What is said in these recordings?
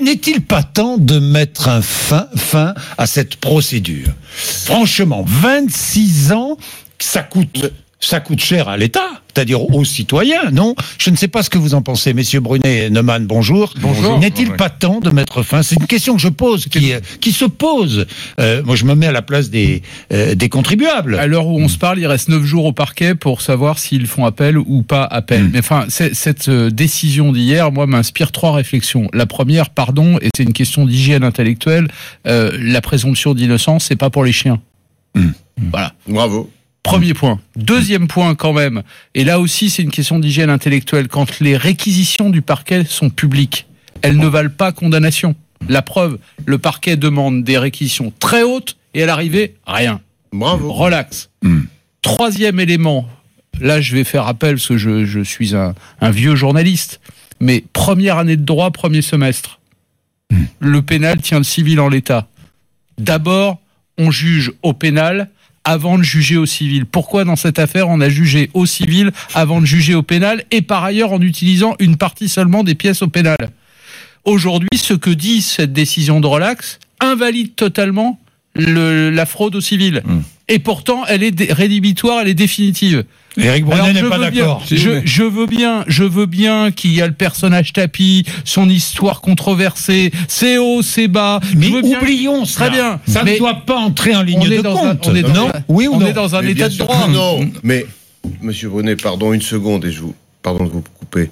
N'est-il pas temps de mettre un fin, fin à cette procédure? Franchement, 26 ans, ça coûte, ça coûte cher à l'État, c'est-à-dire aux citoyens, non? Je ne sais pas ce que vous en pensez, messieurs Brunet et Neumann, bonjour. Bonjour. N'est-il pas temps de mettre fin? C'est une question que je pose, qui, euh, qui se pose. Euh, moi, je me mets à la place des, euh, des contribuables. À l'heure où on se parle, il reste 9 jours au parquet pour savoir s'ils font appel ou pas appel. Mm. Mais enfin, cette euh, décision d'hier, moi, m'inspire trois réflexions. La première, pardon, et c'est une question d'hygiène intellectuelle, euh, la présomption d'innocence, c'est pas pour les chiens. Mm. Voilà. Bravo. Premier point. Deuxième point quand même, et là aussi c'est une question d'hygiène intellectuelle, quand les réquisitions du parquet sont publiques, elles ne valent pas condamnation. La preuve, le parquet demande des réquisitions très hautes et à l'arrivée, rien. Bravo. Relax. Hmm. Troisième élément, là je vais faire appel parce que je, je suis un, un vieux journaliste, mais première année de droit, premier semestre. Le pénal tient le civil en l'état. D'abord, on juge au pénal avant de juger au civil. Pourquoi dans cette affaire on a jugé au civil avant de juger au pénal et par ailleurs en utilisant une partie seulement des pièces au pénal? Aujourd'hui, ce que dit cette décision de relax invalide totalement le- la fraude au civil. Mm. Et pourtant, elle est rédhibitoire, elle est définitive. Éric Alors, Brunet n'est pas d'accord. Je, je veux bien, je veux bien qu'il y a le personnage tapis, son histoire controversée, c'est haut, c'est bas. Mais oublions cela. Très bien. Ça Mais ne doit pas entrer en ligne on est de dans un- compte. on est dans non un- Oui ou on non est dans un Mais état de droit. Non, mais Monsieur Brunet, pardon une seconde et je vous pardon de vous couper.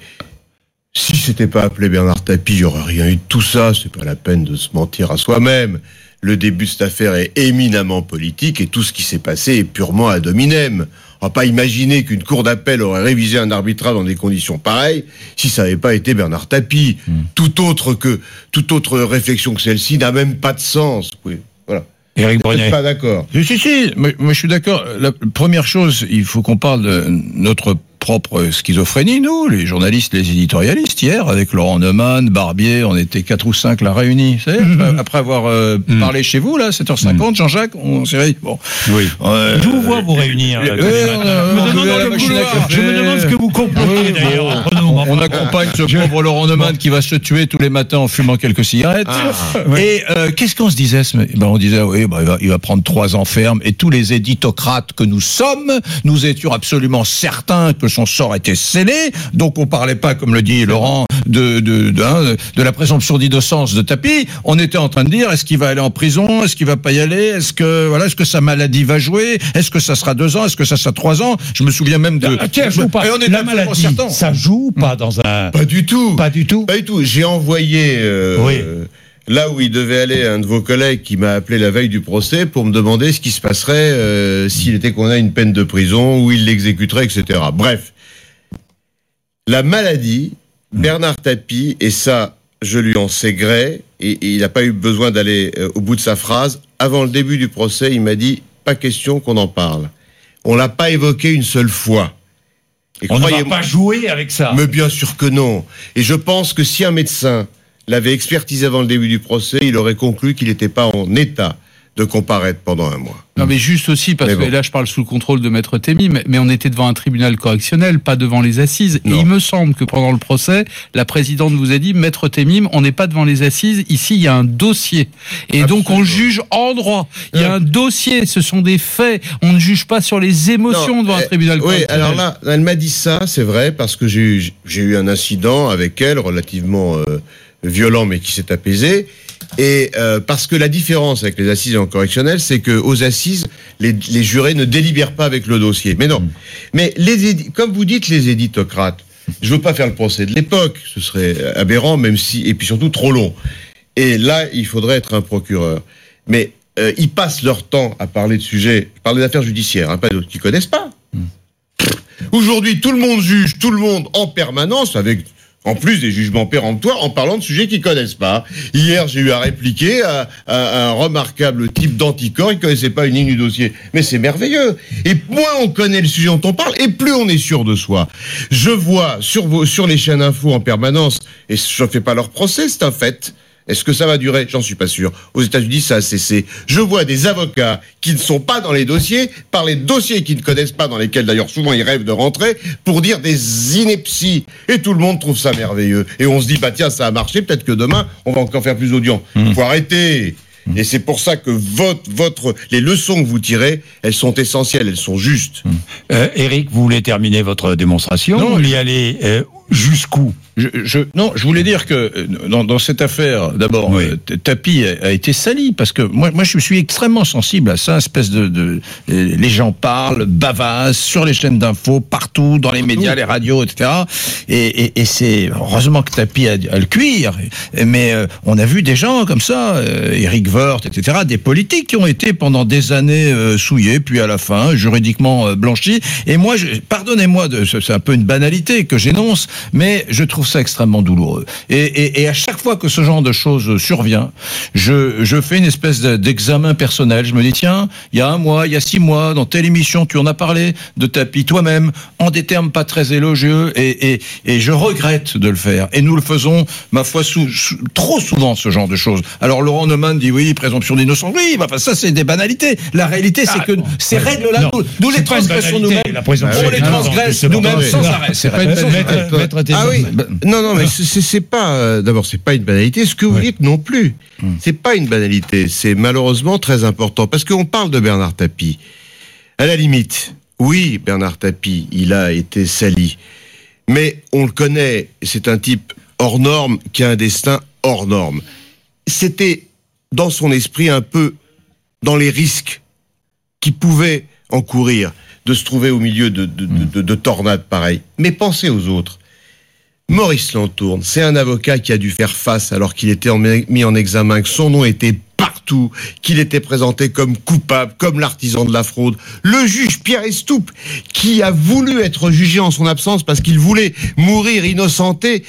Si c'était pas appelé Bernard Tapie, il y aurait rien eu de tout ça. C'est pas la peine de se mentir à soi-même. Le début de cette affaire est éminemment politique et tout ce qui s'est passé est purement ad hominem. On va pas imaginer qu'une cour d'appel aurait révisé un arbitrage dans des conditions pareilles si ça n'avait pas été Bernard Tapie. Tout autre que toute autre réflexion que celle-ci n'a même pas de sens. Oui, voilà. Éric Vous n'êtes Brunet. pas d'accord. Si, si, si. Moi, moi, je suis d'accord. La première chose, il faut qu'on parle de notre propre schizophrénie, nous, les journalistes, les éditorialistes. Hier, avec Laurent Neumann, Barbier, on était quatre ou cinq là réunis. Vous savez, après- après avoir euh, parlé chez vous, là, 7h50, Jean-Jacques, on s'est réunis. Bon. Oui. Euh, Je vous vois vous réunir. euh, là, euh, Je me on demande a la ce que machine à vous- café. Je me demande ce que vous complotez Oui, d'ailleurs On accompagne ce pauvre Laurent Neumann qui va se tuer tous les matins en fumant quelques cigarettes. Ah. Et euh, qu'est-ce qu'on se disait ce- ben, On disait, oui, ben, il, va, il va prendre trois ans ferme. Et tous les éditocrates que nous sommes, nous étions absolument certains que son sort était scellé. Donc on parlait pas, comme le dit Laurent, de, de, de, hein, de la présomption d'innocence de Tapi. On était en train de dire, est-ce qu'il va aller en prison? Est-ce qu'il va pas y aller? Est-ce que voilà, est-ce que sa maladie va jouer? Est-ce que ça sera deux ans? Est-ce que ça sera trois ans? Je me souviens même de... Ah, Tiens, je. Et on était La maladie, ça joue ou pas dans un. Pas du tout. Pas du tout. Pas du tout. J'ai envoyé euh, Oui. là où il devait aller un de vos collègues qui m'a appelé la veille du procès pour me demander ce qui se passerait euh, s'il était condamné à une peine de prison, où il l'exécuterait, etc. Bref, la maladie, Bernard Tapie, et ça, je lui en sais gré, et, et il n'a pas eu besoin d'aller euh, au bout de sa phrase. Avant le début du procès, il m'a dit pas question qu'on en parle. On l'a pas évoqué une seule fois. Et On ne va pas jouer avec ça. mais bien sûr que non. Et je pense que si un médecin l'avait expertisé avant le début du procès, il aurait conclu qu'il n'était pas en état de comparaître pendant un mois. Non, mais juste aussi, parce que là, je parle sous le contrôle de Maître Thémy, mais, mais on était devant un tribunal correctionnel, pas devant les assises. Et il me semble que pendant le procès, la présidente vous a dit, Maître Thémim, on n'est pas devant les assises, ici, il y a un dossier. Et donc, on juge en droit. Il y a Non. un dossier, ce sont des faits. On ne juge pas sur les émotions Non, devant un eh, tribunal Oui, correctionnel. alors là, elle m'a dit ça, c'est vrai, parce que j'ai eu, eu un incident avec elle relativement euh, violent, mais qui s'est apaisé. Et euh, parce que la différence avec les assises en correctionnel, c'est que aux assises, les, les jurés ne délibèrent pas avec le dossier. Mais non. Mais les comme vous dites, les éditocrates. Je veux pas faire le procès de l'époque, ce serait aberrant, même si et puis surtout trop long. Et là, il faudrait être un procureur. Mais euh, ils passent leur temps à parler de sujets, je parle des affaires judiciaires, hein, pas d'autres qui connaissent pas. Aujourd'hui, tout le monde juge tout le monde en permanence avec en plus des jugements péremptoires en parlant de sujets qu'ils connaissent pas. Hier, j'ai eu à répliquer à, un remarquable type d'anticorps, il connaissait pas une ligne du dossier. Mais c'est merveilleux. Et moins on connaît le sujet dont on parle, et plus on est sûr de soi. Je vois sur vos, sur les chaînes info en permanence, et je fais pas leur procès, c'est un fait. Est-ce que ça va durer? J'en suis pas sûr. Aux États-Unis, ça a cessé. Je vois des avocats qui ne sont pas dans les dossiers, par les dossiers qu'ils ne connaissent pas, dans lesquels d'ailleurs souvent ils rêvent de rentrer, pour dire des inepties. Et tout le monde trouve ça merveilleux. Et on se dit, bah tiens, ça a marché, peut-être que demain, on va encore faire plus d'audience. Mmh. Faut arrêter. Et c'est pour ça que votre, votre, les leçons que vous tirez, elles sont essentielles, elles sont justes. Euh, Eric, vous voulez terminer votre démonstration? Non, Vous voulez aller euh, jusqu'où Je, je- non, je voulais dire que euh, dans, dans cette affaire, d'abord, Oui. euh, Tapi a, a été sali parce que moi, moi, je suis extrêmement sensible à ça, espèce de, de euh, les gens parlent, bavassent sur les chaînes d'infos, partout, dans les médias, les radios, etc. Et, et, et c'est heureusement que Tapi a, a le cuir, mais euh, on a vu des gens comme ça, euh, Eric Woerth, etc., des politiques qui ont été pendant des années euh, souillés, puis à la fin juridiquement euh, blanchis. Et moi, pardonnez-moi, c'est un peu une banalité que j'énonce, mais je trouve ça extrêmement douloureux. Et, et, et à chaque fois que ce genre de choses survient, je, je fais une espèce de- d'examen personnel. Je me dis, tiens, il y a un mois, il y a six mois, dans telle émission, tu en as parlé de tapis toi-même, en des termes pas très élogieux, et, et, et je regrette de le faire. Et nous le faisons, ma foi, sous, sous- trop souvent, ce genre de choses. Alors Laurent Neumann dit, oui, présomption d'innocence, oui, bah, enfin, ça c'est des banalités. La réalité, c'est que ces règles-là, nous, nous les transgressons nous-mêmes. On les transgresse nous-mêmes sans arrêt. C'est pas une vrai. Ah oui. Non, non, mais c'est- pas. euh, D'abord, c'est pas une banalité. Ce que vous dites non plus, c'est pas une banalité. C'est malheureusement très important parce qu'on parle de Bernard Tapie. À la limite, oui, Bernard Tapie, il a été sali, mais on le connaît. C'est un type hors norme qui a un destin hors norme. C'était dans son esprit un peu dans les risques qu'il pouvait encourir de se trouver au milieu de, de, de- de- de tornades pareilles. Mais pensez aux autres. Maurice Lantourne, c'est un avocat qui a dû faire face alors qu'il était mis en examen, que son nom était partout, qu'il était présenté comme coupable, comme l'artisan de la fraude. Le juge Pierre Estoupe, qui a voulu être jugé en son absence parce qu'il voulait mourir innocenté,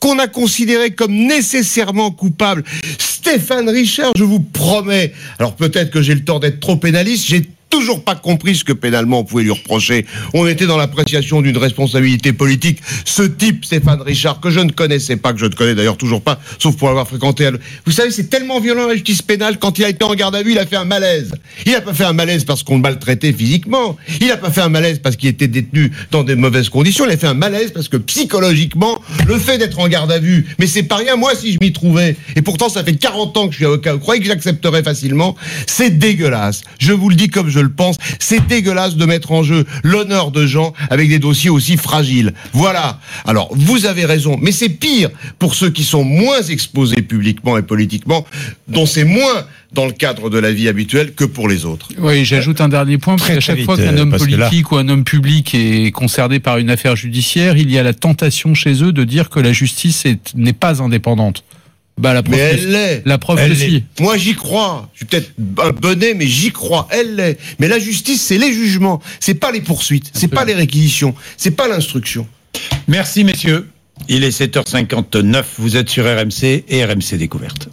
qu'on a considéré comme nécessairement coupable. Stéphane Richard, je vous promets, alors peut-être que j'ai le tort d'être trop pénaliste, j'ai toujours pas compris ce que pénalement on pouvait lui reprocher. On était dans l'appréciation d'une responsabilité politique. Ce type, Stéphane Richard, que je ne connaissais pas, que je ne connais d'ailleurs toujours pas, sauf pour avoir fréquenté. Vous savez, c'est tellement violent la justice pénale. Quand il a été en garde à vue, il a fait un malaise. Il n'a pas fait un malaise parce qu'on le maltraitait physiquement. Il n'a pas fait un malaise parce qu'il était détenu dans des mauvaises conditions. Il a fait un malaise parce que psychologiquement, le fait d'être en garde à vue, mais c'est pas rien, moi, si je m'y trouvais. Et pourtant, ça fait 40 ans que je suis avocat. Vous croyez que j'accepterais facilement? C'est dégueulasse. Je vous le dis comme je le pense. C'est dégueulasse de mettre en jeu l'honneur de gens avec des dossiers aussi fragiles. Voilà. Alors, vous avez raison. Mais c'est pire pour ceux qui sont moins exposés publiquement et politiquement, dont c'est moins dans le cadre de la vie habituelle que pour les autres. Oui, j'ajoute un dernier point, parce qu'à chaque vite, fois qu'un euh, homme là- politique ou un homme public est concerné par une affaire judiciaire, il y a la tentation chez eux de dire que la justice est- n'est pas indépendante. Bah, la preuve, Mais elle l'est. la preuve Elle que l'est. si. Moi, j'y crois. Je suis peut-être un bonnet, mais j'y crois. Elle l'est. Mais la justice, c'est les jugements. C'est pas les poursuites. C'est pas les réquisitions. C'est pas l'instruction. Merci messieurs. Il est 7h59, vous êtes sur RMC et RMC Découverte.